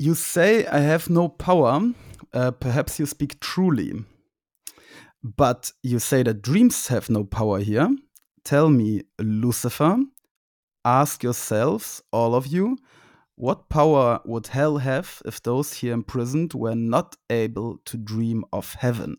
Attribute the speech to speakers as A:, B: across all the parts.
A: You say I have no power. Uh, perhaps you speak truly. But you say that dreams have no power here. Tell me, Lucifer, ask yourselves, all of you, what power would hell have if those here imprisoned were not able to dream of heaven?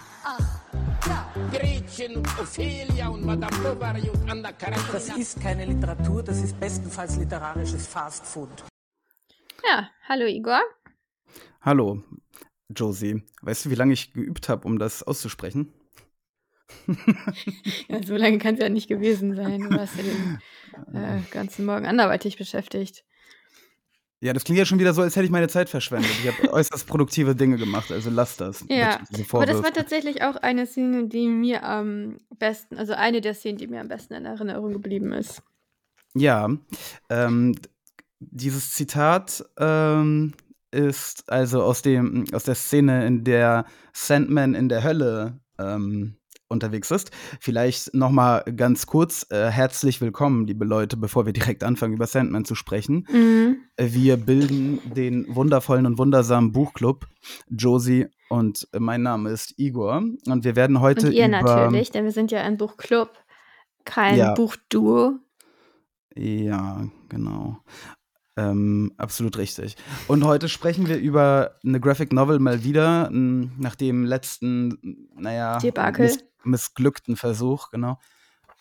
B: Ach, ja.
C: Gretchen und Ophelia und Madame Bovary und Anna Karenina.
D: Das ist keine Literatur, das ist bestenfalls literarisches Fast Food.
E: Ja, hallo Igor.
A: Hallo, Josie. Weißt du, wie lange ich geübt habe, um das auszusprechen?
E: Ja, so lange kann es ja nicht gewesen sein. Du warst ja den äh, ganzen Morgen anderweitig beschäftigt.
A: Ja, das klingt ja schon wieder so, als hätte ich meine Zeit verschwendet. Ich habe äußerst produktive Dinge gemacht, also lass das.
E: Ja, aber das war tatsächlich auch eine Szene, die mir am besten, also eine der Szenen, die mir am besten in Erinnerung geblieben ist.
A: Ja, ähm, dieses Zitat ähm, ist also aus, dem, aus der Szene, in der Sandman in der Hölle ähm, unterwegs ist. Vielleicht noch mal ganz kurz äh, herzlich willkommen, liebe Leute, bevor wir direkt anfangen, über Sandman zu sprechen.
E: Mhm.
A: Wir bilden den wundervollen und wundersamen Buchclub Josie und mein Name ist Igor und wir werden heute
E: Und ihr
A: über
E: natürlich, denn wir sind ja ein Buchclub, kein
A: Ja.
E: Buchduo.
A: Ja, genau. Ähm, absolut richtig. Und heute sprechen wir über eine Graphic Novel mal wieder, nach dem letzten, naja, miss missglückten Versuch, genau.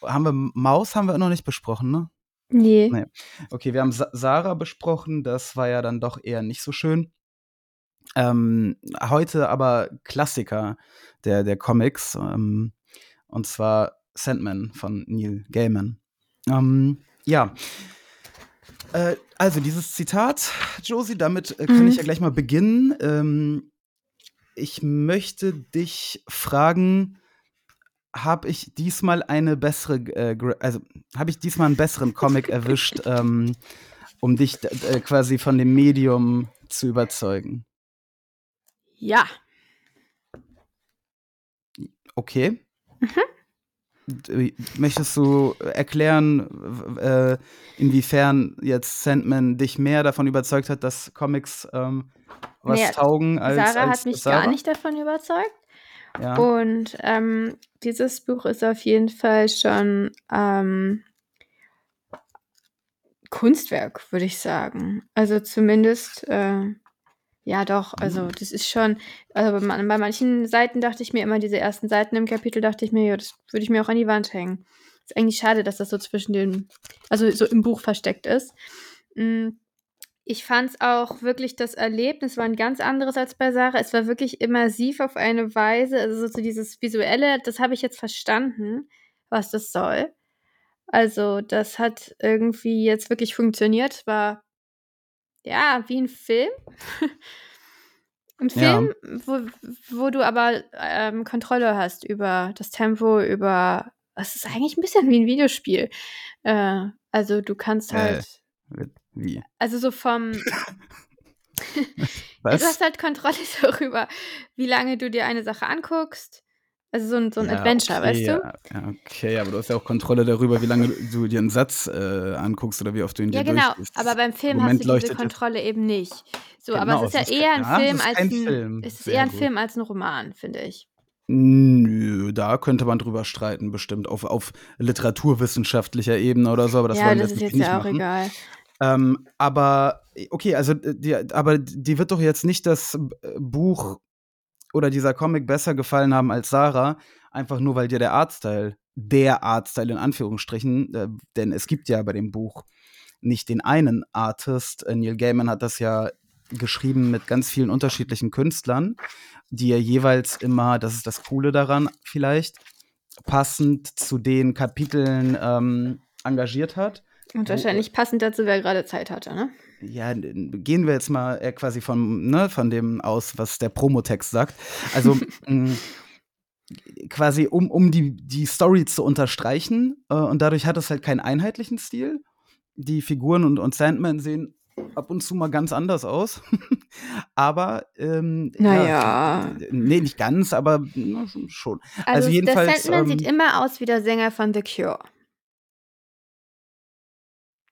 A: Haben wir Maus haben wir noch nicht besprochen, ne?
E: Nee.
A: Nee. Okay, wir haben Sa Sarah besprochen, das war ja dann doch eher nicht so schön. Ähm, heute aber Klassiker der, der Comics, ähm, und zwar Sandman von Neil Gaiman. Ähm, ja. Äh, also dieses Zitat, Josie, damit äh, kann
E: Mhm.
A: ich ja gleich mal beginnen. Ähm, ich möchte dich fragen, habe ich diesmal eine bessere, äh, also habe ich diesmal einen besseren Comic erwischt, ähm, um dich äh, quasi von dem Medium zu überzeugen?
E: Ja.
A: Okay. D- Möchtest du erklären, äh, inwiefern jetzt Sandman dich mehr davon überzeugt hat, dass Comics ähm, was
E: Nee,
A: taugen als
E: Sarah
A: als
E: hat mich
A: Sarah?
E: gar nicht davon überzeugt.
A: Ja.
E: Und ähm, dieses Buch ist auf jeden Fall schon ähm, Kunstwerk, würde ich sagen. Also zumindest, äh, ja doch, also das ist schon, also bei, bei manchen Seiten dachte ich mir immer, diese ersten Seiten im Kapitel dachte ich mir, ja, das würde ich mir auch an die Wand hängen. Ist eigentlich schade, dass das so zwischen den, also so im Buch versteckt ist. Mm, Ich fand es auch wirklich, das Erlebnis war ein ganz anderes als bei Sarah. Es war wirklich immersiv auf eine Weise, also so dieses Visuelle, das habe ich jetzt verstanden, was das soll. Also, das hat irgendwie jetzt wirklich funktioniert. Es war, ja, wie ein Film. ein
A: Ja.
E: Film, wo, wo du aber ähm, Kontrolle hast über das Tempo, über. Es ist eigentlich ein bisschen wie ein Videospiel. Äh, also, du kannst
A: Äh,
E: halt.
A: Wie?
E: Also so vom.
A: Was?
E: Du hast halt Kontrolle darüber, wie lange du dir eine Sache anguckst. Also so ein, so ein
A: Ja,
E: Adventure,
A: okay,
E: weißt du?
A: Ja, ja, okay, aber du hast ja auch Kontrolle darüber, wie lange du dir einen Satz äh, anguckst oder wie oft du ihn
E: Ja,
A: dir
E: genau.
A: durchliest.
E: Aber beim Film
A: Moment
E: hast du diese
A: ja-
E: Kontrolle eben nicht. So,
A: Genau,
E: aber es ist ja
A: ist
E: eher ein
A: ja,
E: Film
A: ist
E: als ein.
A: Film.
E: Es ist
A: Sehr
E: eher ein
A: gut.
E: Film als ein Roman, finde ich.
A: Nö, da könnte man drüber streiten, bestimmt auf, auf literaturwissenschaftlicher Ebene oder so, aber das
E: ja,
A: wollen wir
E: das ist
A: jetzt
E: jetzt
A: nicht
E: ja auch
A: machen.
E: egal.
A: Ähm, aber okay, also äh, die, aber die wird doch jetzt nicht das Buch oder dieser Comic besser gefallen haben als Sarah, einfach nur weil dir der Artstyle, der Artstyle in Anführungsstrichen, äh, denn es gibt ja bei dem Buch nicht den einen Artist. Äh, Neil Gaiman hat das ja geschrieben mit ganz vielen unterschiedlichen Künstlern, die er jeweils immer, das ist das Coole daran vielleicht, passend zu den Kapiteln ähm, engagiert hat.
E: Und wahrscheinlich passend dazu, wer gerade Zeit hatte, ne?
A: Ja, gehen wir jetzt mal quasi von, ne, von dem aus, was der Promotext sagt. Also quasi, um, um die, die Story zu unterstreichen. Äh, und dadurch hat es halt keinen einheitlichen Stil. Die Figuren und, und Sandman sehen ab und zu mal ganz anders aus. aber ähm,
E: Naja.
A: nee, nicht ganz, aber na, schon.
E: Also,
A: Also jedenfalls,
E: der Sandman
A: ähm,
E: sieht immer aus wie der Sänger von The Cure.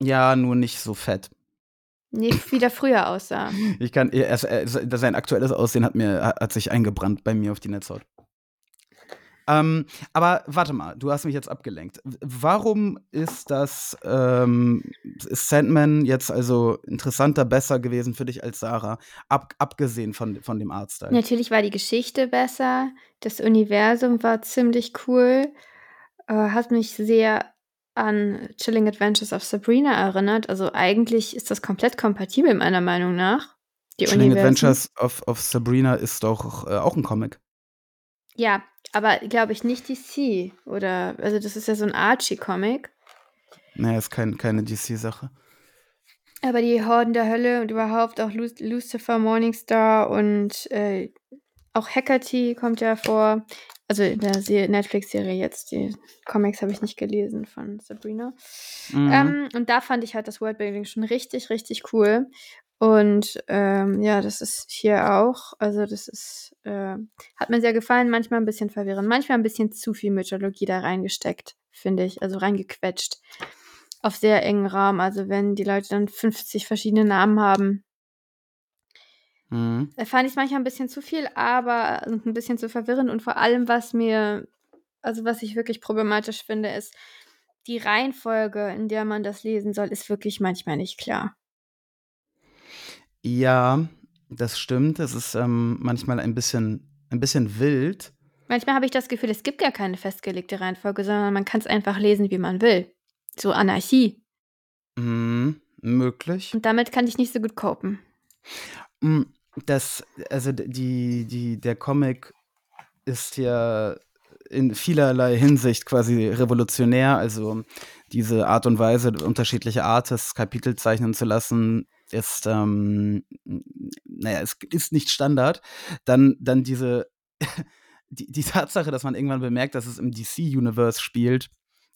A: Ja, nur nicht so fett.
E: Nee, wie der früher aussah.
A: Ich kann, er, er, sein aktuelles Aussehen hat mir hat, sich eingebrannt bei mir auf die Netzhaut. Ähm, aber warte mal, du hast mich jetzt abgelenkt. Warum ist das ähm, ist Sandman jetzt also interessanter, besser gewesen für dich als Sarah, ab, abgesehen von, von dem Artstyle?
E: Natürlich war die Geschichte besser, das Universum war ziemlich cool, äh, hat mich sehr an Chilling Adventures of Sabrina erinnert. Also eigentlich ist das komplett kompatibel meiner Meinung nach. Die
A: Chilling
E: Universen.
A: Adventures of, of Sabrina ist doch äh, auch ein Comic.
E: Ja, aber glaube ich nicht DC oder also das ist ja so ein Archie-Comic.
A: Naja, ist kein, keine DC-Sache.
E: Aber die Horden der Hölle und überhaupt auch Lu Lucifer Morningstar und äh, auch Hecate kommt ja vor. Also in der Se- Netflix-Serie jetzt. Die Comics habe ich nicht gelesen von Sabrina.
A: Mhm.
E: Ähm, und da fand ich halt das Worldbuilding schon richtig, richtig cool. Und ähm, ja, das ist hier auch. Also das ist, äh, hat mir sehr gefallen. Manchmal ein bisschen verwirrend. Manchmal ein bisschen zu viel Mythologie da reingesteckt, finde ich. Also reingequetscht. Auf sehr engen Raum. Also wenn die Leute dann 50 verschiedene Namen haben,
A: Mhm.
E: da fand ich es manchmal ein bisschen zu viel, aber ein bisschen zu verwirrend. Und vor allem, was mir, also was ich wirklich problematisch finde, ist, die Reihenfolge, in der man das lesen soll, ist wirklich manchmal nicht klar.
A: Ja, das stimmt. Es ist ähm, manchmal ein bisschen, ein bisschen wild.
E: Manchmal habe ich das Gefühl, es gibt gar keine festgelegte Reihenfolge, sondern man kann es einfach lesen, wie man will. So Anarchie.
A: Mhm, möglich.
E: Und damit kann ich nicht so gut copen.
A: Mm, Das, also die, die, der Comic ist ja in vielerlei Hinsicht quasi revolutionär. Also diese Art und Weise, unterschiedliche Artists Kapitel zeichnen zu lassen, ist, ähm, naja, es ist nicht Standard. Dann, dann diese, die, die Tatsache, dass man irgendwann bemerkt, dass es im DC-Universe spielt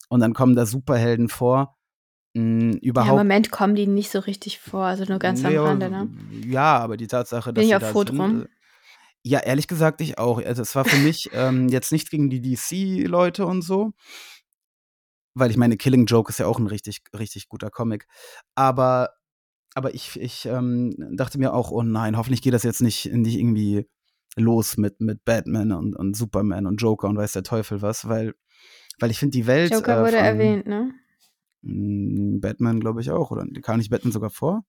A: und dann kommen da Superhelden vor. Mh,
E: Ja, Im
A: überhaupt
E: Moment kommen die nicht so richtig vor, also nur ganz am
A: ja,
E: Rande, ne?
A: Ja, aber die Tatsache,
E: Bin
A: dass
E: ich
A: sie
E: auch froh drum.
A: äh, ja, ehrlich gesagt, ich auch. Also es war für mich ähm, jetzt nicht gegen die DC-Leute und so, weil ich meine, Killing Joke ist ja auch ein richtig, richtig guter Comic. Aber, aber ich, ich ähm, dachte mir auch, oh nein, hoffentlich geht das jetzt nicht, nicht irgendwie los mit, mit Batman und, und Superman und Joker und weiß der Teufel was, weil, weil ich finde die Welt.
E: Joker
A: äh,
E: wurde
A: von,
E: erwähnt, ne?
A: Mm, Batman, glaube ich, auch, oder? Kam nicht Batman sogar vor?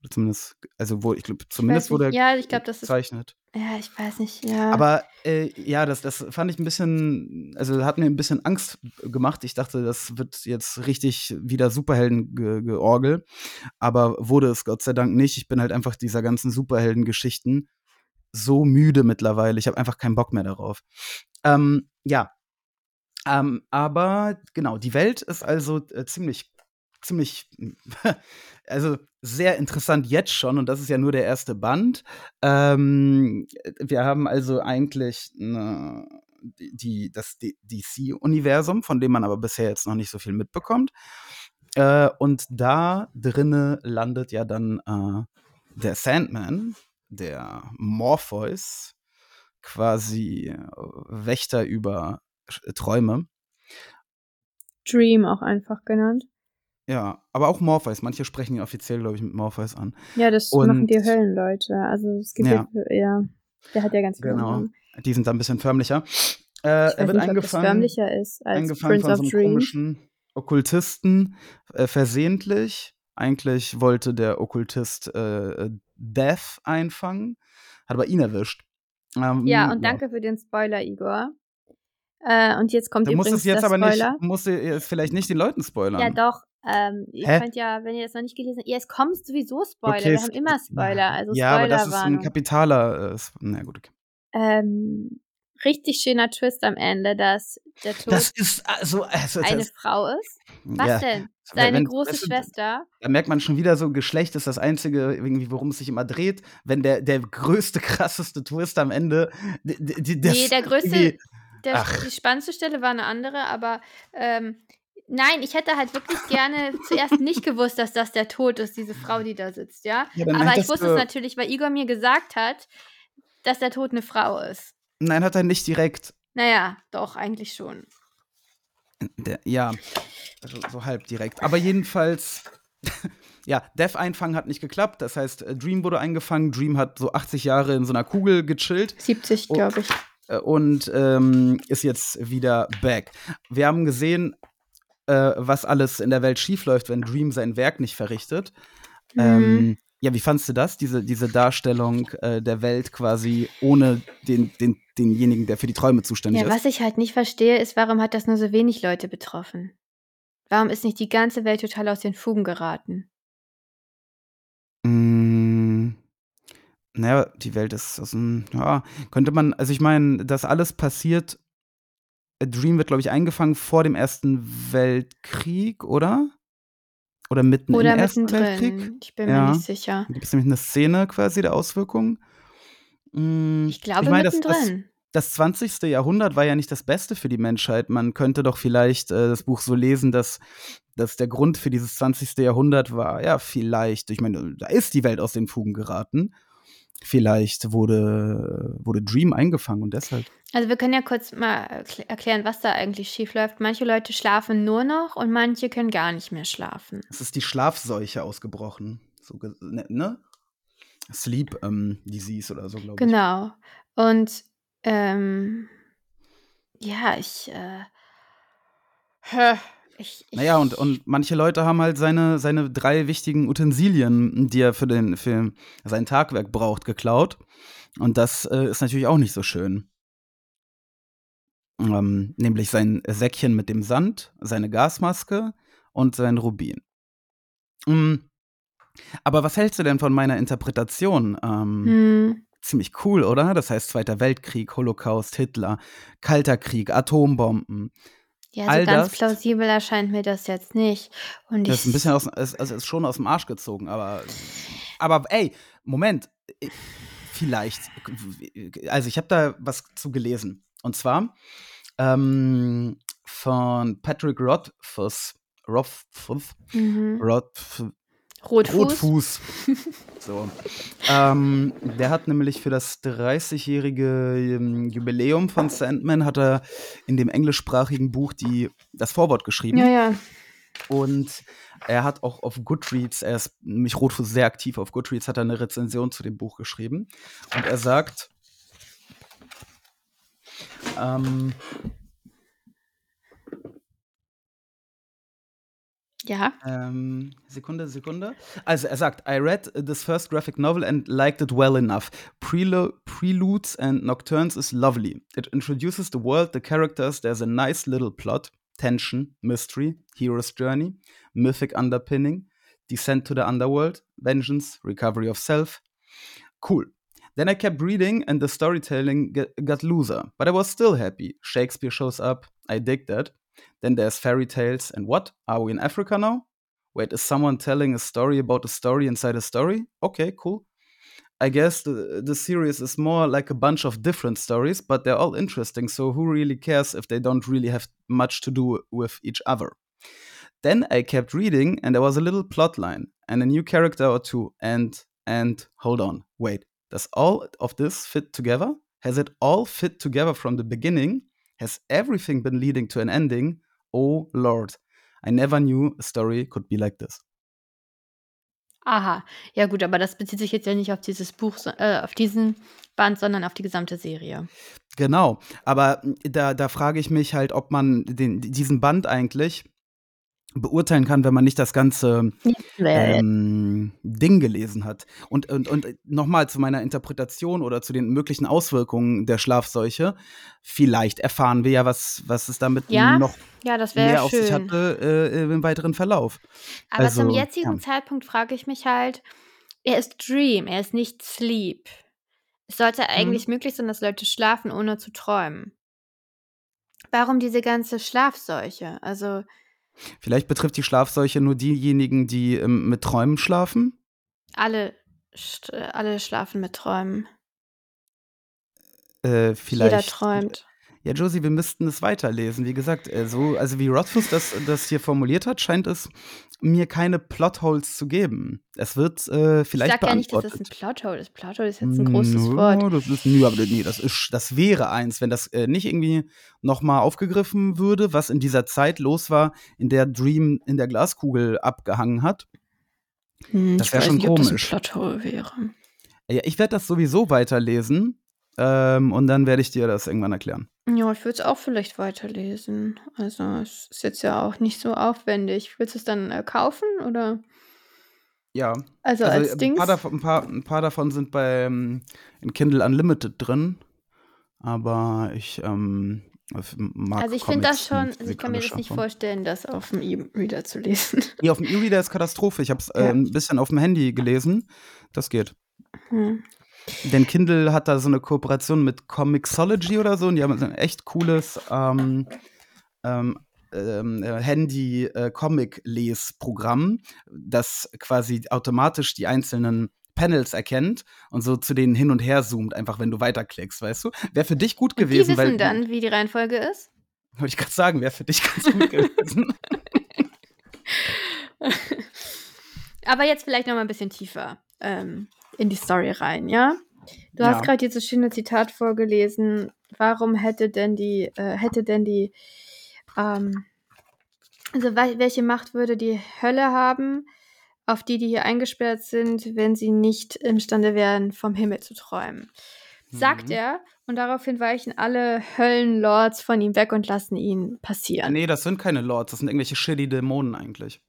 A: Oder zumindest, also wo, ich glaube, zumindest wurde er
E: Ja, ich glaub, das ist-
A: gezeichnet.
E: Ja, ich weiß nicht, ja.
A: Aber äh, ja, das, das fand ich ein bisschen, also hat mir ein bisschen Angst gemacht. Ich dachte, das wird jetzt richtig wieder Superhelden-Georgel. Aber wurde es Gott sei Dank nicht. Ich bin halt einfach dieser ganzen Superhelden-Geschichten so müde mittlerweile. Ich habe einfach keinen Bock mehr darauf. Ähm, ja. Ähm, aber genau, die Welt ist also äh, ziemlich, ziemlich, also sehr interessant jetzt schon. Und das ist ja nur der erste Band. Ähm, wir haben also eigentlich ne, die, das DC-Universum, von dem man aber bisher jetzt noch nicht so viel mitbekommt. Äh, und da drinne landet ja dann äh, der Sandman, der Morpheus, quasi Wächter über Träume.
E: Dream auch einfach genannt.
A: Ja, aber auch Morpheus. Manche sprechen ihn offiziell, glaube ich, mit Morpheus an.
E: Ja, das
A: Und-
E: machen die Höllenleute. Also es gibt ja.
A: Ja.
E: der hat ja ganz viele
A: Genau.
E: Namen.
A: Die sind da ein bisschen förmlicher. Äh, er wird
E: nicht,
A: eingefangen.
E: förmlicher ist als
A: angefangen
E: Prince
A: von
E: of
A: so einem
E: Dreams.
A: komischen Okkultisten, äh, versehentlich. Eigentlich wollte der Okkultist äh, Death einfangen, hat aber ihn erwischt. Ähm,
E: Ja, und danke für den Spoiler, Igor. Äh, und jetzt kommt
A: Du musst
E: übrigens
A: es jetzt
E: der
A: aber nicht,
E: Spoiler.
A: musst du jetzt vielleicht nicht den Leuten spoilern.
E: Ja, doch. Ähm, ihr
A: Hä?
E: könnt ja, wenn ihr das noch nicht gelesen habt, ja, es kommen sowieso Spoiler.
A: Okay,
E: Wir haben immer Spoiler, also
A: ja, aber das ist ein kapitaler. Äh, na gut, okay.
E: ähm, richtig schöner Twist am Ende, dass der Tod
A: Das ist also, also
E: eine
A: das,
E: Frau ist. Was
A: ja,
E: denn? seine
A: wenn,
E: große
A: weißt du,
E: Schwester.
A: da merkt man schon wieder so, Geschlecht ist das Einzige, irgendwie, worum es sich immer dreht. Wenn der, der größte, krasseste Twist am Ende. Die, die, das
E: Nee, der größte, der, die spannendste Stelle war eine andere, aber ähm, nein, ich hätte halt wirklich gerne zuerst nicht gewusst, dass das der Tod ist, diese Frau, die da sitzt, ja.
A: Ja,
E: aber ich wusste es natürlich, weil Igor mir gesagt hat, dass der Tod eine Frau ist.
A: Nein, hat er nicht direkt.
E: Naja, doch, eigentlich schon.
A: Der, ja, also so halb direkt. Aber jedenfalls, ja, Death einfangen hat nicht geklappt. Das heißt, Dream wurde eingefangen. Dream hat so 80 Jahre in so einer Kugel gechillt
E: 70,
A: Oh.
E: glaube ich.
A: Äh, und ähm, ist jetzt wieder back. Wir haben gesehen, äh, was alles in der Welt schiefläuft, wenn Dream sein Werk nicht verrichtet.
E: Mhm.
A: Ähm, ja, wie fandst du das, diese, diese Darstellung äh, der Welt quasi ohne den, den, denjenigen, der für die Träume zuständig
E: Ja,
A: ist?
E: was ich halt nicht verstehe, ist, warum hat das nur so wenig Leute betroffen? Warum ist nicht die ganze Welt total aus den Fugen geraten?
A: Mm, naja, die Welt ist aus dem, ja, könnte man, also ich meine, das alles passiert, äh, Dream wird, glaube ich, eingefangen vor dem Ersten Weltkrieg, oder? Oder mitten
E: Oder
A: im Ersten
E: mittendrin.
A: Weltkrieg?
E: Ich bin
A: Ja.
E: mir nicht sicher.
A: Da gibt es nämlich eine Szene quasi der Auswirkungen. Mm,
E: Ich glaube
A: meine, das, das,
E: mittendrin.
A: das 20. Jahrhundert war ja nicht das Beste für die Menschheit. Man könnte doch vielleicht äh, das Buch so lesen, dass, dass der Grund für dieses 20. Jahrhundert war, ja, vielleicht, ich meine, da ist die Welt aus den Fugen geraten. Vielleicht wurde, wurde Dream eingefangen und deshalb.
E: Also wir können ja kurz mal erkl- erklären, was da eigentlich schief läuft. Manche Leute schlafen nur noch und manche können gar nicht mehr schlafen.
A: Es ist die Schlafseuche ausgebrochen. So, ne? ne? Sleep ähm, Disease oder so, glaube ich.
E: Genau. Und ähm, ja, ich, äh, hä, ich, ich
A: Naja, und, und manche Leute haben halt seine, seine drei wichtigen Utensilien, die er für, den, für sein Tagwerk braucht, geklaut. Und das äh, ist natürlich auch nicht so schön. Ähm, nämlich sein Säckchen mit dem Sand, seine Gasmaske und sein Rubin. Mm. Aber was hältst du denn von meiner Interpretation? Ähm,
E: hm,
A: Ziemlich cool, oder? Das heißt Zweiter Weltkrieg, Holocaust, Hitler, Kalter Krieg, Atombomben.
E: Ja, so
A: all
E: ganz
A: das-
E: plausibel erscheint mir das jetzt nicht. Und
A: Das ist ein bisschen aus, es, also ist schon aus dem Arsch gezogen, aber, aber ey, Moment, äh, vielleicht, also ich habe da was zu gelesen und zwar ähm, von Patrick Rothfuss, Rothfuss,
E: mhm.
A: Rothf
E: Rotfuß.
A: Rotfuß. so. Ähm, der hat nämlich für das 30-jährige ähm, Jubiläum von Sandman hat er in dem englischsprachigen Buch die, das Vorwort geschrieben.
E: Ja, ja.
A: Und er hat auch auf Goodreads, er ist nämlich Rotfuß sehr aktiv auf Goodreads, hat er eine Rezension zu dem Buch geschrieben. Und er sagt, ähm,
E: Ja.
A: ähm, Sekunde, Sekunde. Also er sagt, I read this first graphic novel and liked it well enough. Prelu Preludes and Nocturnes is lovely. It introduces the world, the characters, there's a nice little plot, tension, mystery, hero's journey, mythic underpinning, descent to the underworld, vengeance, recovery of self. Cool. Then I kept reading and the storytelling get, got looser, but I was still happy. Shakespeare shows up. I dig that. Then there's fairy tales. And what? Are we in Africa now? Wait, is someone telling a story about a story inside a story? Okay, cool. I guess the, the series is more like a bunch of different stories, but they're all interesting, so who really cares if they don't really have much to do with each other? Then I kept reading, and there was a little plot line and a new character or two, and and hold on, wait, does all of this fit together? Has it all fit together from the beginning? Has everything been leading to an ending? Oh Lord, I never knew a story could be like this.
E: Aha. Ja gut, aber das bezieht sich jetzt ja nicht auf dieses Buch, äh, auf diesen Band, sondern auf die gesamte Serie.
A: Genau, aber da, da frage ich mich halt, ob man den, diesen Band eigentlich beurteilen kann, wenn man nicht das ganze ähm, Ding gelesen hat. Und, und, und nochmal zu meiner Interpretation oder zu den möglichen Auswirkungen der Schlafseuche. Vielleicht erfahren wir ja, was, was es damit
E: Ja,
A: noch
E: ja,
A: mehr auf sich hatte äh, im weiteren Verlauf.
E: Aber
A: Also,
E: zum jetzigen
A: ja.
E: Zeitpunkt frage ich mich halt, er ist Dream, er ist nicht Sleep. Es sollte eigentlich möglich sein, dass Leute schlafen, ohne zu träumen. Warum diese ganze Schlafseuche? Also,
A: Vielleicht betrifft die Schlafseuche nur diejenigen, die ähm, mit Träumen schlafen.
E: Alle, st- alle schlafen mit Träumen.
A: Äh, vielleicht.
E: Jeder träumt.
A: Ja, Josie, wir müssten es weiterlesen. Wie gesagt, äh, so, also wie Rothfuss das, das hier formuliert hat, scheint es mir keine Plotholes zu geben. Es wird äh,
E: Ich
A: vielleicht
E: sag ja nicht, dass das ein Plothole ist. Plothole ist jetzt ein großes
A: Nö,
E: Wort.
A: Das ist, nö, aber nee, das, ist, das wäre eins, wenn das äh, nicht irgendwie nochmal aufgegriffen würde, was in dieser Zeit los war, in der Dream in der Glaskugel abgehangen hat.
E: Hm,
A: Das
E: ich
A: wär
E: weiß
A: schon
E: nicht, ob das ein
A: komisch.
E: Plothole wäre.
A: Ja, ich werde das sowieso weiterlesen ähm, und dann werde ich dir das irgendwann erklären.
E: Ja, ich würde es auch vielleicht weiterlesen. Also, es ist jetzt ja auch nicht so aufwendig. Willst du es dann äh, kaufen oder?
A: Ja.
E: Also,
A: Also
E: als
A: ein
E: Dings?
A: paar, davon, ein, paar, ein paar davon sind bei ähm, in Kindle Unlimited drin, aber ich ähm, mag
E: Also, ich finde das schon, also ich kann mir das nicht vorstellen, das auf dem E-Reader zu lesen.
A: Nee, auf dem E-Reader ist Katastrophe. Ich habe es äh,
E: Ja.
A: ein bisschen auf dem Handy gelesen. Das geht.
E: Hm.
A: Denn Kindle hat da so eine Kooperation mit Comixology oder so und die haben so ein echt cooles ähm, ähm, ähm, äh, Handy-Comic-Lesprogramm, das quasi automatisch die einzelnen Panels erkennt und so zu denen hin und her zoomt, einfach wenn du weiterklickst, weißt du? Wäre für dich gut
E: Und die
A: gewesen,
E: wissen
A: weil.
E: dann, wie die Reihenfolge ist?
A: Wollte ich gerade sagen, wäre für dich ganz gut gewesen.
E: Aber jetzt vielleicht noch mal ein bisschen tiefer ähm, in die Story rein, ja? Du
A: Ja.
E: hast gerade dieses schöne Zitat vorgelesen. Warum hätte denn die, äh, hätte denn die, ähm, also wel- welche Macht würde die Hölle haben, auf die, die hier eingesperrt sind, wenn sie nicht imstande wären, vom Himmel zu träumen? Sagt
A: Mhm.
E: er, und daraufhin weichen alle Höllenlords von ihm weg und lassen ihn passieren.
A: nee, das sind keine Lords, das sind irgendwelche shitty Dämonen eigentlich.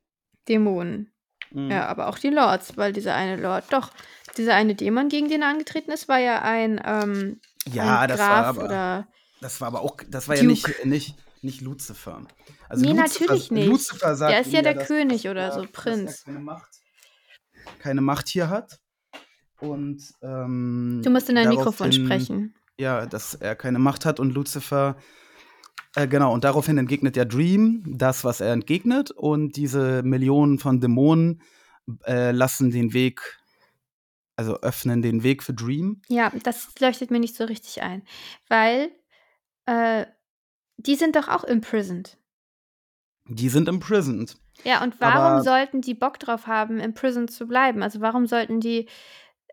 E: Dämonen.
A: Mhm.
E: Ja, aber auch die Lords, weil dieser eine Lord, doch, dieser eine Dämon, gegen den er angetreten ist, war ja ein, ähm,
A: Ja,
E: ein
A: das
E: Graf
A: war aber.
E: oder.
A: Das war aber auch, das war ja
E: Duke.
A: nicht, nicht, nicht Lucifer. Also
E: Nee,
A: Lucifer,
E: natürlich nicht.
A: Lucifer sagt
E: Der ist ja der
A: dass-
E: König
A: dass
E: oder
A: er-
E: so,
A: dass
E: Prinz.
A: Keine Macht, keine Macht hier hat. Und ähm,
E: Du musst in dein Mikrofon sprechen.
A: Ja, dass er keine Macht hat und Lucifer. Äh, genau, und daraufhin entgegnet der Dream das, was er entgegnet. Und diese Millionen von Dämonen äh, lassen den Weg, also öffnen den Weg für Dream.
E: Ja, das leuchtet mir nicht so richtig ein. Weil, äh, die sind doch auch imprisoned.
A: Die sind imprisoned.
E: Ja, und warum
A: Aber-
E: sollten die Bock drauf haben, imprisoned zu bleiben? Also warum sollten die.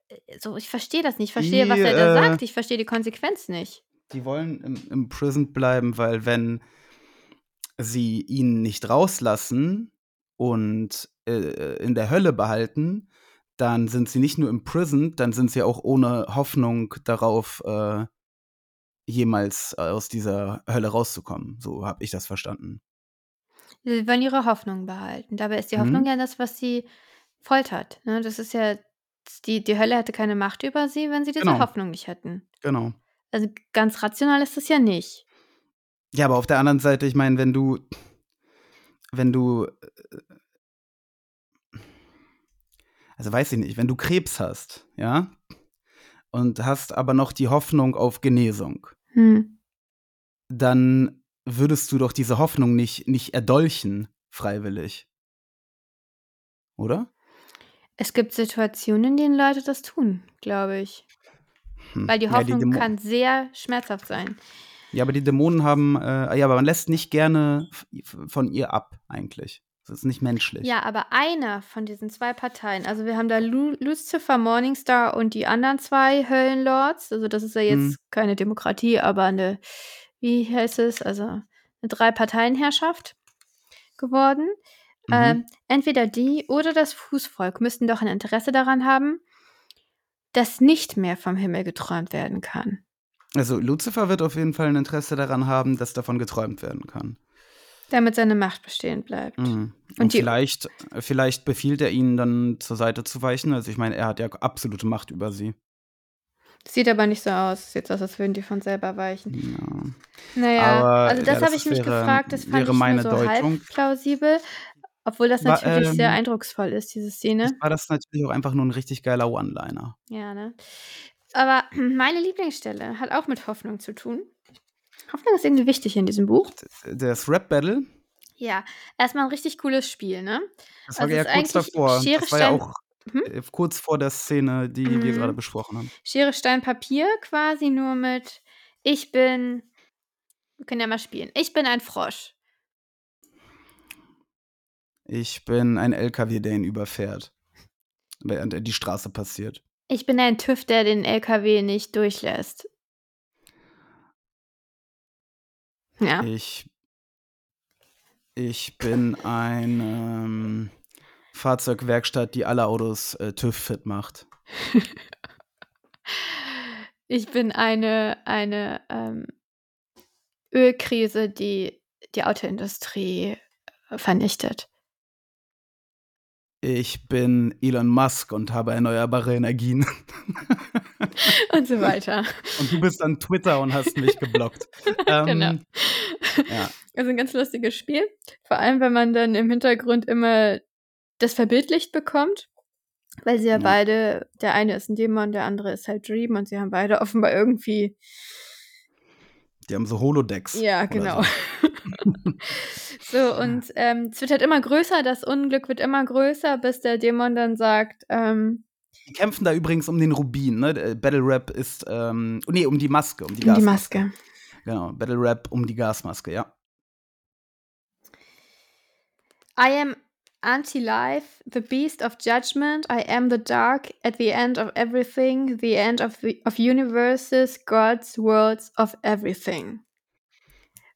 E: äh, So, ich verstehe das nicht. Ich verstehe, was
A: Die,
E: er da
A: äh,
E: sagt. Ich verstehe die Konsequenz nicht.
A: Die wollen im, im Prison bleiben, weil wenn sie ihn nicht rauslassen und äh, in der Hölle behalten, dann sind sie nicht nur im Prison, dann sind sie auch ohne Hoffnung darauf, äh, jemals aus dieser Hölle rauszukommen. So habe ich das verstanden.
E: Sie wollen ihre Hoffnung behalten. Dabei ist die
A: Mhm.
E: Hoffnung ja das, was sie foltert. Ne? Das ist ja, die, die Hölle hätte keine Macht über sie, wenn sie diese
A: Genau.
E: Hoffnung nicht hätten.
A: Genau.
E: Also ganz rational ist das ja nicht.
A: Ja, aber auf der anderen Seite, ich meine, wenn du, wenn du, äh, also weiß ich nicht, wenn du Krebs hast, ja, und hast aber noch die Hoffnung auf Genesung,
E: Hm.
A: dann würdest du doch diese Hoffnung nicht, nicht erdolchen, freiwillig. Oder?
E: Es gibt Situationen, in denen Leute das tun, glaube ich.
A: Hm.
E: Weil die
A: Ja,
E: Hoffnung
A: Dämo-
E: kann sehr schmerzhaft sein.
A: Ja, aber die Dämonen haben, äh, ja, aber man lässt nicht gerne von ihr ab, eigentlich. Das ist nicht menschlich.
E: Ja, aber einer von diesen zwei Parteien, also wir haben da Lu Lucifer Morningstar und die anderen zwei Höllenlords, also das ist ja jetzt
A: Mhm.
E: keine Demokratie, aber eine, wie heißt es, also eine Drei-Parteien-Herrschaft geworden.
A: Mhm.
E: Ähm, entweder die oder das Fußvolk müssten doch ein Interesse daran haben, dass nicht mehr vom Himmel geträumt werden kann.
A: Also Lucifer wird auf jeden Fall ein Interesse daran haben, dass davon geträumt werden kann.
E: Damit seine Macht bestehen bleibt.
A: Mhm. Und,
E: Und
A: vielleicht, vielleicht befiehlt er ihnen dann zur Seite zu weichen. Also ich meine, er hat ja absolute Macht über sie.
E: Sieht aber nicht so aus. Sieht aus, als würden die von selber weichen.
A: Ja.
E: Naja,
A: Aber,
E: also das
A: ja,
E: habe
A: das
E: ich mich
A: wäre-
E: gefragt. Das fand
A: wäre
E: ich
A: meine
E: nur so halb
A: Deutung.
E: plausibel. Obwohl das
A: War,
E: natürlich sehr
A: ähm,
E: eindrucksvoll ist, diese Szene.
A: War das natürlich auch einfach nur ein richtig geiler One-Liner.
E: Ja, ne? Aber meine Lieblingsstelle hat auch mit Hoffnung zu tun. Hoffnung ist irgendwie wichtig in diesem Buch.
A: Das Rap-Battle,
E: Ja, erstmal ein richtig cooles Spiel, ne?
A: Das war
E: Also,
A: ja kurz davor.
E: Schere,
A: Das war ja auch,
E: hm?
A: äh, kurz vor der Szene, die wir gerade
E: Mhm.
A: besprochen haben.
E: Schere, Stein, Papier quasi nur mit ich bin wir können ja mal spielen. Ich bin ein Frosch.
A: Ich bin ein LKW, der ihn überfährt, während er die Straße passiert.
E: Ich bin ein TÜV, der den LKW nicht durchlässt. Ja.
A: Ich ich bin eine, ähm, Fahrzeugwerkstatt, die alle Autos, äh, TÜV-fit macht.
E: Ich bin eine eine, ähm, Ölkrise, die die Autoindustrie, äh, vernichtet.
A: Ich bin Elon Musk und habe erneuerbare Energien.
E: Und so weiter.
A: Und du bist an Twitter und hast mich geblockt. Ähm,
E: Genau.
A: ja.
E: Also 'n ganz lustiges Spiel, vor allem, wenn man dann im Hintergrund immer das verbildlicht bekommt, weil sie ja
A: Ja.
E: beide der eine ist 'n Dämon, der andere ist halt Dream und sie haben beide offenbar irgendwie
A: Die haben so Holodecks
E: Ja, genau.
A: so.
E: So, und, ähm, es wird halt immer größer, das Unglück wird immer größer, bis der Dämon dann sagt, ähm
A: Die kämpfen da übrigens um den Rubin, ne? Äh, Battle Rap ist, ähm ne, um die Maske, um die
E: Um die
A: Gasmaske.
E: Maske.
A: Genau, Battle Rap um die Gasmaske, ja.
E: I am anti-life, the beast of judgment. I am the dark at the end of everything, the end of the of universes, gods, worlds, of everything.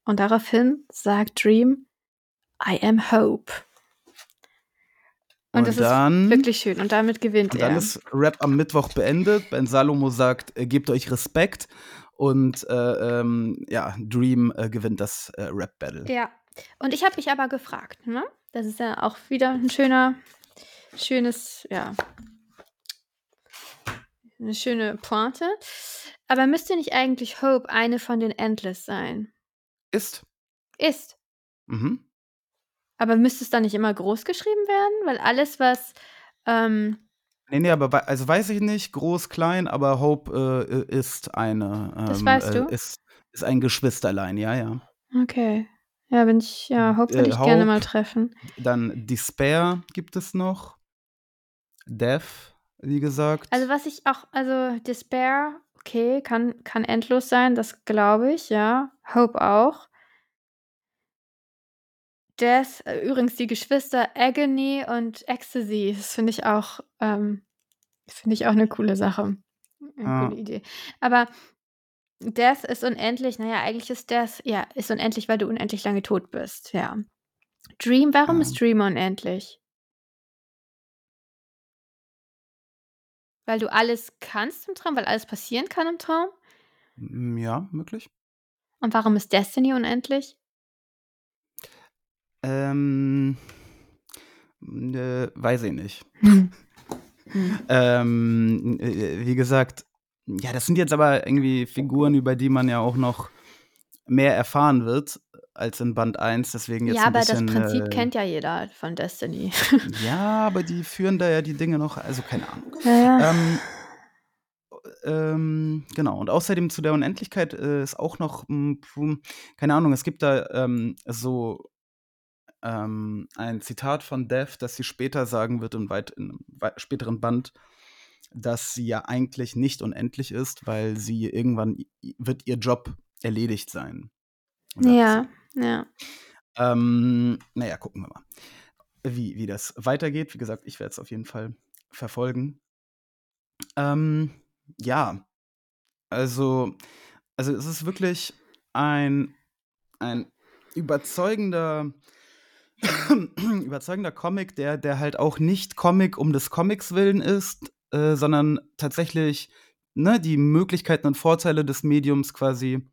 E: Und daraufhin sagt Dream, I am hope. Und
A: Und
E: das
A: dann
E: ist wirklich schön. Und damit gewinnt
A: und dann
E: er.
A: ist Rap am Mittwoch beendet. Ben Salomo sagt, äh, gebt euch Respekt. Und äh, ähm, ja, Dream äh, gewinnt das äh, Rap-Battle.
E: Ja. Und ich habe mich aber gefragt, ne? Das ist ja auch wieder ein schöner, schönes, ja. Eine schöne Pointe. Aber müsste nicht eigentlich Hope eine von den Endless sein?
A: Ist.
E: Ist.
A: Mhm.
E: Aber müsste es dann nicht immer groß geschrieben werden? Weil alles, was. Ähm,
A: Nee, nee, aber also weiß ich nicht, groß, klein, aber Hope äh, ist eine. Ähm,
E: Das weißt
A: äh,
E: du?
A: Ist, ist ein Geschwisterlein, ja, ja.
E: okay. Ja, wenn ich. Ja, Hope
A: Äh,
E: würde ich gerne mal
A: Hope,
E: treffen.
A: Dann Despair gibt es noch. Death, wie gesagt.
E: Also, was ich auch. Also, Despair, okay, kann, kann endlos sein, das glaube ich, ja. Hope auch. Death, äh, übrigens die Geschwister Agony und Ecstasy, das finde ich auch, ähm, finde ich auch eine coole Sache. Eine
A: Ja.
E: coole Idee. Aber Death ist unendlich. Naja, eigentlich ist Death, ja, ist unendlich, weil du unendlich lange tot bist, ja. Dream, warum
A: Ja.
E: ist Dream unendlich? Weil du alles kannst im Traum, weil alles passieren kann im Traum?
A: Ja, möglich.
E: Und warum ist Destiny unendlich?
A: Ähm, äh, weiß ich nicht.
E: Hm.
A: Ähm, äh, wie gesagt, ja, das sind jetzt aber irgendwie Figuren, über die man ja auch noch mehr erfahren wird als in Band 1, deswegen jetzt
E: Ja, aber das
A: bisschen,
E: Prinzip
A: äh
E: kennt ja jeder von Destiny.
A: Ja, aber die führen da ja die Dinge noch also, keine Ahnung.
E: Ja, ja.
A: Ähm, ähm, genau, und außerdem zu der Unendlichkeit, äh, ist auch noch, hm, hm, keine Ahnung, es gibt da, ähm, so, ähm, ein Zitat von Death, das sie später sagen wird in weit in 'nem wei späteren Band, dass sie ja eigentlich nicht unendlich ist, weil sie irgendwann wird ihr Job erledigt sein,
E: Ja,
A: sie.
E: ja.
A: Ähm, na ja, gucken wir mal, wie wie das weitergeht. Wie gesagt, ich werde es auf jeden Fall verfolgen. Ähm, ja, also also, es ist wirklich ein ein überzeugender überzeugender Comic, der der halt auch nicht Comic um des Comics willen ist, äh, sondern tatsächlich, ne, die Möglichkeiten und Vorteile des Mediums quasi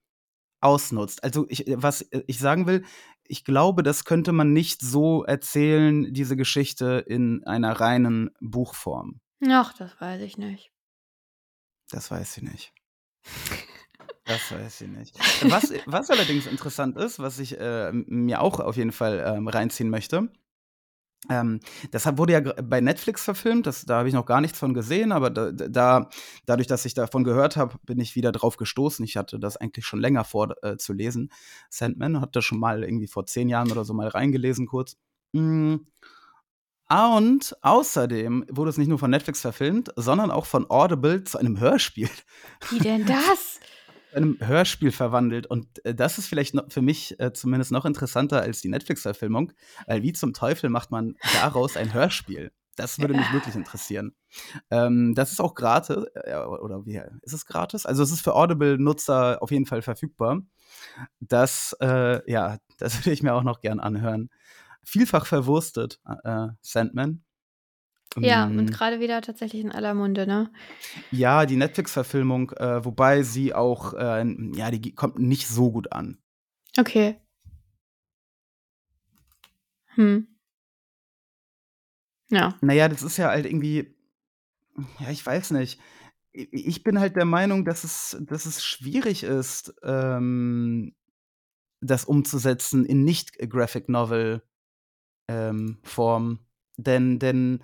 A: ausnutzt. Also, ich was ich sagen will, ich glaube, das könnte man nicht so erzählen, diese Geschichte in einer reinen Buchform.
E: Ach, das weiß ich nicht.
A: Das weiß sie nicht. Das weiß sie nicht. Was was allerdings interessant ist, was ich, äh, mir auch auf jeden Fall, ähm, reinziehen möchte Ähm, deshalb wurde ja bei Netflix verfilmt, das, da habe ich noch gar nichts von gesehen, aber da, da, dadurch, dass ich davon gehört habe, bin ich wieder drauf gestoßen. Ich hatte das eigentlich schon länger vor äh, zu lesen. Sandman hat das schon mal irgendwie vor zehn Jahren oder so mal reingelesen kurz. Mm. Ah, Und außerdem wurde es nicht nur von Netflix verfilmt, sondern auch von Audible zu einem Hörspiel
E: Wie denn das?
A: einem Hörspiel verwandelt. Und äh, das ist vielleicht noch, für mich äh, zumindest noch interessanter als die Netflix-Verfilmung, weil wie zum Teufel macht man daraus ein Hörspiel? Das würde mich wirklich interessieren. Ähm, das ist auch gratis, äh, oder wie ist es gratis? Also es ist für Audible-Nutzer auf jeden Fall verfügbar. Das, äh, ja, das würde ich mir auch noch gern anhören. Vielfach verwurstet, äh, Sandman.
E: Ja, und gerade wieder tatsächlich in aller Munde, ne?
A: Ja, die Netflix-Verfilmung, äh, wobei sie auch, äh, ja, die kommt nicht so gut an.
E: Okay. Hm. Ja.
A: Naja, das ist ja halt irgendwie, ja, ich weiß nicht. Ich bin halt der Meinung, dass es, dass es schwierig ist, ähm, das umzusetzen in nicht-Graphic Novel ähm, Form. Denn, denn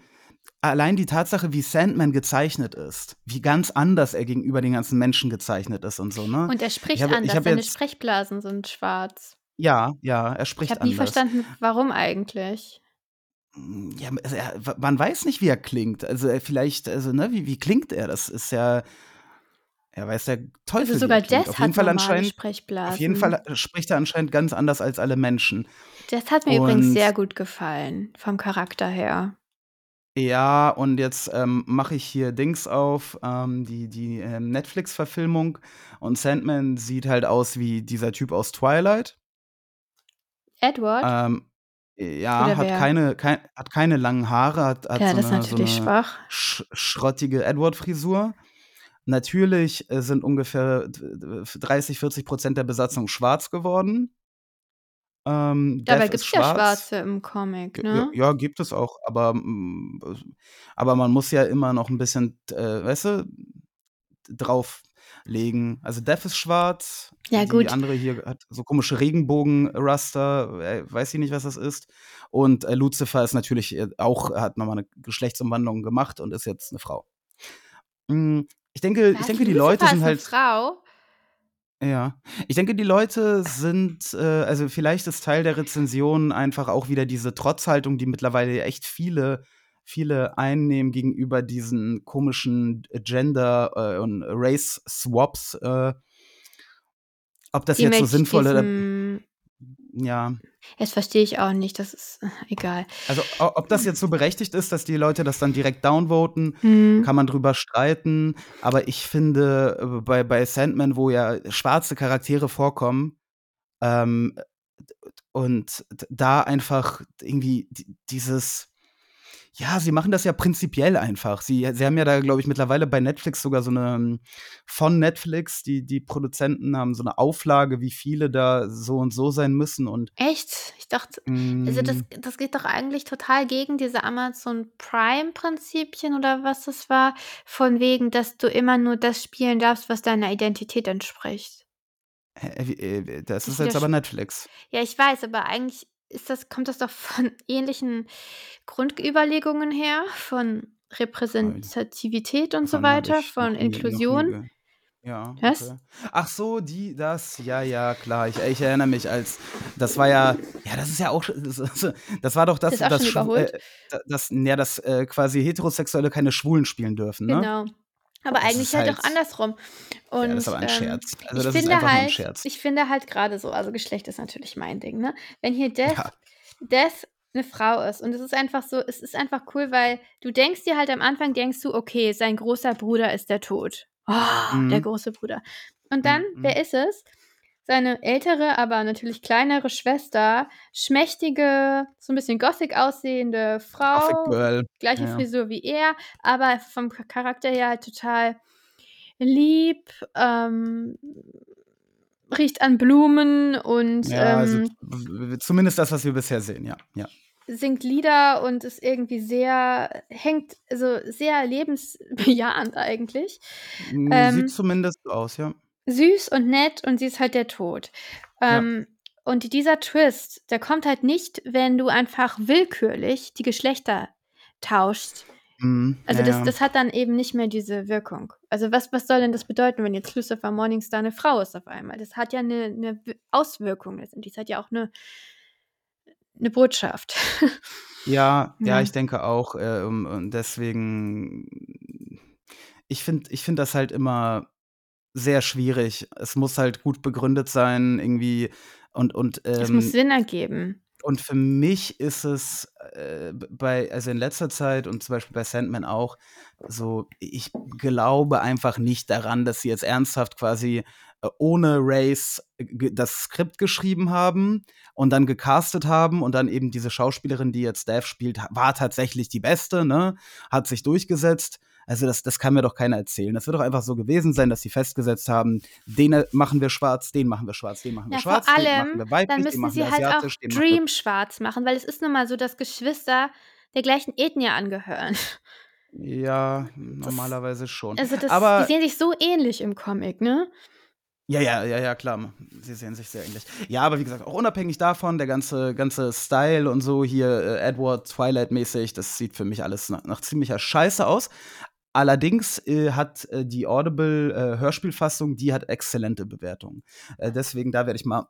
A: allein die Tatsache, wie Sandman gezeichnet ist, wie ganz anders er gegenüber den ganzen Menschen gezeichnet ist und so, ne?
E: Und er spricht
A: ich
E: anders, seine
A: jetzt-
E: Sprechblasen sind schwarz.
A: Ja, ja, er
E: Ich
A: spricht
E: habe nie
A: anders.
E: verstanden, warum eigentlich.
A: Ja, also er, man weiß nicht, wie er klingt. Also er vielleicht, also ne, wie, wie klingt er? Das ist ja, er weiß der Teufel.
E: Also
A: wie
E: sogar
A: er.
E: Death
A: Auf jeden
E: hat
A: Fall anscheinend,
E: Sprechblasen.
A: auf jeden Fall spricht er anscheinend ganz anders als alle Menschen.
E: Das hat mir übrigens
A: Und-
E: sehr gut gefallen, vom Charakter her.
A: Ja, und jetzt ähm, mache ich hier Dings auf, ähm, die, die ähm, Netflix-Verfilmung. Und Sandman sieht halt aus wie dieser Typ aus Twilight.
E: Edward?
A: Ähm, ja,
E: Oder
A: hat
E: wer?
A: keine, kein, hat keine langen Haare, hat, hat
E: ja,
A: so eine, so
E: natürlich
A: eine
E: schwach.
A: sch schrottige Edward-Frisur. Natürlich äh, sind ungefähr d- 30, 40 Prozent der Besatzung schwarz geworden. Ähm,
E: Dabei gibt es ja
A: schwarz.
E: Schwarze im Comic, ne?
A: Ja, ja, gibt es auch, aber, mm, aber man muss ja immer noch ein bisschen, äh, weißt du, drauflegen. Also Death ist schwarz,
E: Ja,
A: die
E: gut.
A: andere hier hat so komische Regenbogen-Raster, äh, weiß ich nicht, was das ist. Und äh, Lucifer ist natürlich äh, auch, hat nochmal eine Geschlechtsumwandlung gemacht und ist jetzt eine Frau. Mm, Ich denke, ich
E: Was?
A: denke, die
E: Lucifer
A: Leute sind halt.
E: Frau?
A: Ja, ich denke, die Leute sind, äh, also vielleicht ist Teil der Rezension einfach auch wieder diese Trotzhaltung, die mittlerweile echt viele, viele einnehmen gegenüber diesen komischen Gender- äh, und Race-Swaps. Äh, ob das
E: Die
A: jetzt so sinnvolle, ja,
E: das verstehe ich auch nicht, das ist äh, egal.
A: also ob das jetzt so berechtigt ist, dass die Leute das dann direkt downvoten,
E: Hm.
A: kann man drüber streiten. Aber ich finde, äh, bei, bei Sandman, wo ja schwarze Charaktere vorkommen, ähm, und da einfach irgendwie di- dieses, ja, sie machen das ja prinzipiell einfach. Sie, sie haben ja da, glaube ich, mittlerweile bei Netflix sogar so eine, ähm, von Netflix, die, die Produzenten haben so eine Auflage, wie viele da so und so sein müssen. Und
E: Echt? Ich dachte, also das,
A: mm,
E: das geht doch eigentlich total gegen diese Amazon Prime-Prinzipien oder was das war, von wegen, dass du immer nur das spielen darfst, was deiner Identität entspricht.
A: äh, das
E: Das
A: ist jetzt aber Netflix.
E: Ja, ich weiß, aber eigentlich ist das, kommt das doch von ähnlichen Grundüberlegungen her, von Repräsentativität und so weiter, von Inklusion.
A: Ja,
E: Was?
A: okay. Ach so, die, das, ja, ja, klar. Ich, ich erinnere mich als, das war ja, ja, das ist ja auch, das, das- das war doch das, das,
E: überholt?
A: äh, das, ja, dass äh, quasi Heterosexuelle keine Schwulen spielen dürfen, ne?
E: Genau. Aber
A: Das
E: eigentlich halt,
A: halt-
E: auch andersrum. Und,
A: ja, das ist aber ein
E: ähm,
A: Scherz. Also
E: ich
A: das ist
E: finde
A: ein
E: halt,
A: Scherz.
E: ich finde halt gerade so, also Geschlecht ist natürlich mein Ding, ne? Wenn hier Death,
A: Ja.
E: Death eine Frau ist und es ist einfach so, es ist einfach cool, weil du denkst dir halt am Anfang, denkst du, okay, sein großer Bruder ist der Tod. Oh, der
A: Mhm.
E: große Bruder. Und dann,
A: Mhm.
E: wer ist es? Seine ältere, aber natürlich kleinere Schwester, schmächtige, so ein bisschen gothic aussehende Frau, gleiche
A: Ja.
E: Frisur wie er, aber vom Cha- Charakter her halt total lieb, ähm, riecht an Blumen und
A: Ja, also
E: ähm,
A: w- zumindest das, was wir bisher sehen, ja. ja.
E: singt Lieder und ist irgendwie sehr, hängt, also sehr lebensbejahend eigentlich.
A: Mm,
E: Ähm,
A: Sieht zumindest so aus, ja.
E: Süß und nett und sie ist halt der Tod.
A: Ja.
E: Ähm, und dieser Twist, der kommt halt nicht, wenn du einfach willkürlich die Geschlechter tauscht.
A: Mhm,
E: Also
A: ja,
E: das,
A: ja.
E: das hat dann eben nicht mehr diese Wirkung. Also was, was soll denn das bedeuten, wenn jetzt Lucifer Morningstar eine Frau ist auf einmal? Das hat ja eine, eine Auswirkung letztendlich. Das hat ja auch eine, eine Botschaft.
A: Ja, ja,
E: Ja.
A: ich denke auch. Äh, und deswegen, ich finde ich find das halt immer sehr schwierig. Es muss halt gut begründet sein, irgendwie. Und, und,
E: Es muss
A: ähm,
E: Sinn ergeben.
A: und für mich ist es äh, bei, also in letzter Zeit und zum Beispiel bei Sandman auch, so, ich glaube einfach nicht daran, dass sie jetzt ernsthaft quasi äh, ohne Race das Skript geschrieben haben und dann gecastet haben und dann eben diese Schauspielerin, die jetzt Dev spielt, war tatsächlich die beste, ne? Hat sich durchgesetzt. Also das, das kann mir doch keiner erzählen. Das wird doch einfach so gewesen sein, dass sie festgesetzt haben, den äh, machen wir schwarz, den machen wir schwarz, den machen wir
E: Ja, vor
A: schwarz, den machen
E: allem,
A: wir weiblich,
E: dann
A: den
E: müssen
A: machen
E: sie
A: wir
E: halt auch Dream schwarz machen, weil es ist nun mal so, dass Geschwister der gleichen Ethnie angehören.
A: Ja, normalerweise schon.
E: Also das,
A: Aber
E: die sehen sich so ähnlich im Comic, ne?
A: ja, ja, ja, ja, klar. Sie sehen sich sehr ähnlich. Ja, aber wie gesagt, auch unabhängig davon, der ganze, ganze Style und so hier, äh, Edward Twilight-mäßig, das sieht für mich alles nach, nach ziemlicher Scheiße aus. Allerdings äh, hat äh, die Audible-Hörspielfassung, die hat exzellente Bewertungen. Äh, deswegen, da werde ich mal,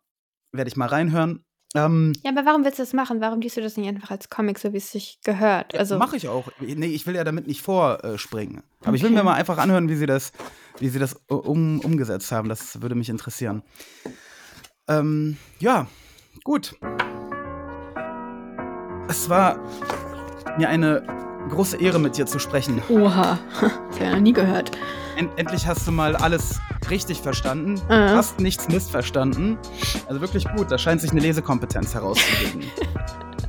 A: werde ich mal reinhören. Ähm,
E: Ja, aber warum willst du das machen? Warum liest du das nicht einfach als Comic, so wie es sich gehört? Also,
A: Mache ich auch. Nee, ich will ja damit nicht vorspringen. Aber ich will
E: Okay.
A: mir mal einfach anhören, wie sie das, wie sie das äh, um, umgesetzt haben. Das würde mich interessieren. Ähm, ja, gut. Es war mir eine große Ehre, mit dir zu sprechen.
E: Oha, das habe ich noch nie gehört.
A: End endlich hast du mal alles richtig verstanden.
E: Mhm.
A: Hast nichts missverstanden. Also wirklich gut. Da scheint sich eine Lesekompetenz herauszubilden.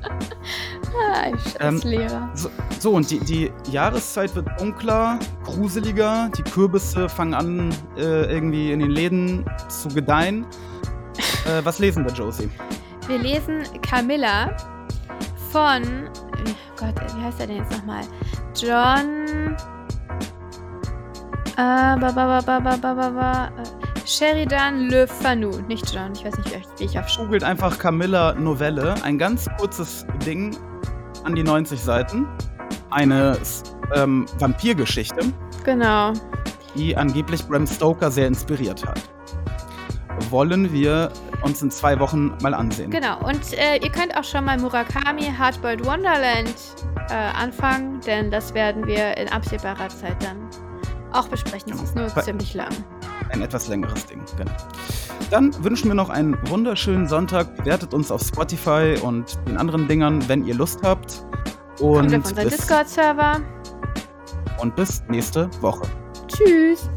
E: Ah,
A: Ähm,
E: Scheißlehrer.
A: So, so, und die, die Jahreszeit wird dunkler, gruseliger. Die Kürbisse fangen an, äh, irgendwie in den Läden zu gedeihen. Äh, was lesen wir, Josie?
E: Wir lesen Camilla von, Gott, wie heißt er denn jetzt nochmal? John. Sheridan Le Fanu, nicht John, ich weiß nicht, wie ich auf.
A: Googelt einfach Camilla Novelle, ein ganz kurzes Ding an die 90 Seiten. Eine ähm, Vampirgeschichte.
E: Genau.
A: Die angeblich Bram Stoker sehr inspiriert hat. Wollen wir uns in zwei Wochen mal ansehen.
E: Genau. Und äh, ihr könnt auch schon mal Murakami Hardboiled Wonderland äh, anfangen, denn das werden wir in absehbarer Zeit dann auch besprechen. Es ist nur
A: Bei-
E: ziemlich lang.
A: Ein etwas längeres Ding, genau. Dann wünschen wir noch einen wunderschönen Sonntag. Bewertet uns auf Spotify und den anderen Dingern, wenn ihr Lust habt. Und
E: Kommt auf unseren Discord-Server.
A: und bis nächste Woche.
E: Tschüss.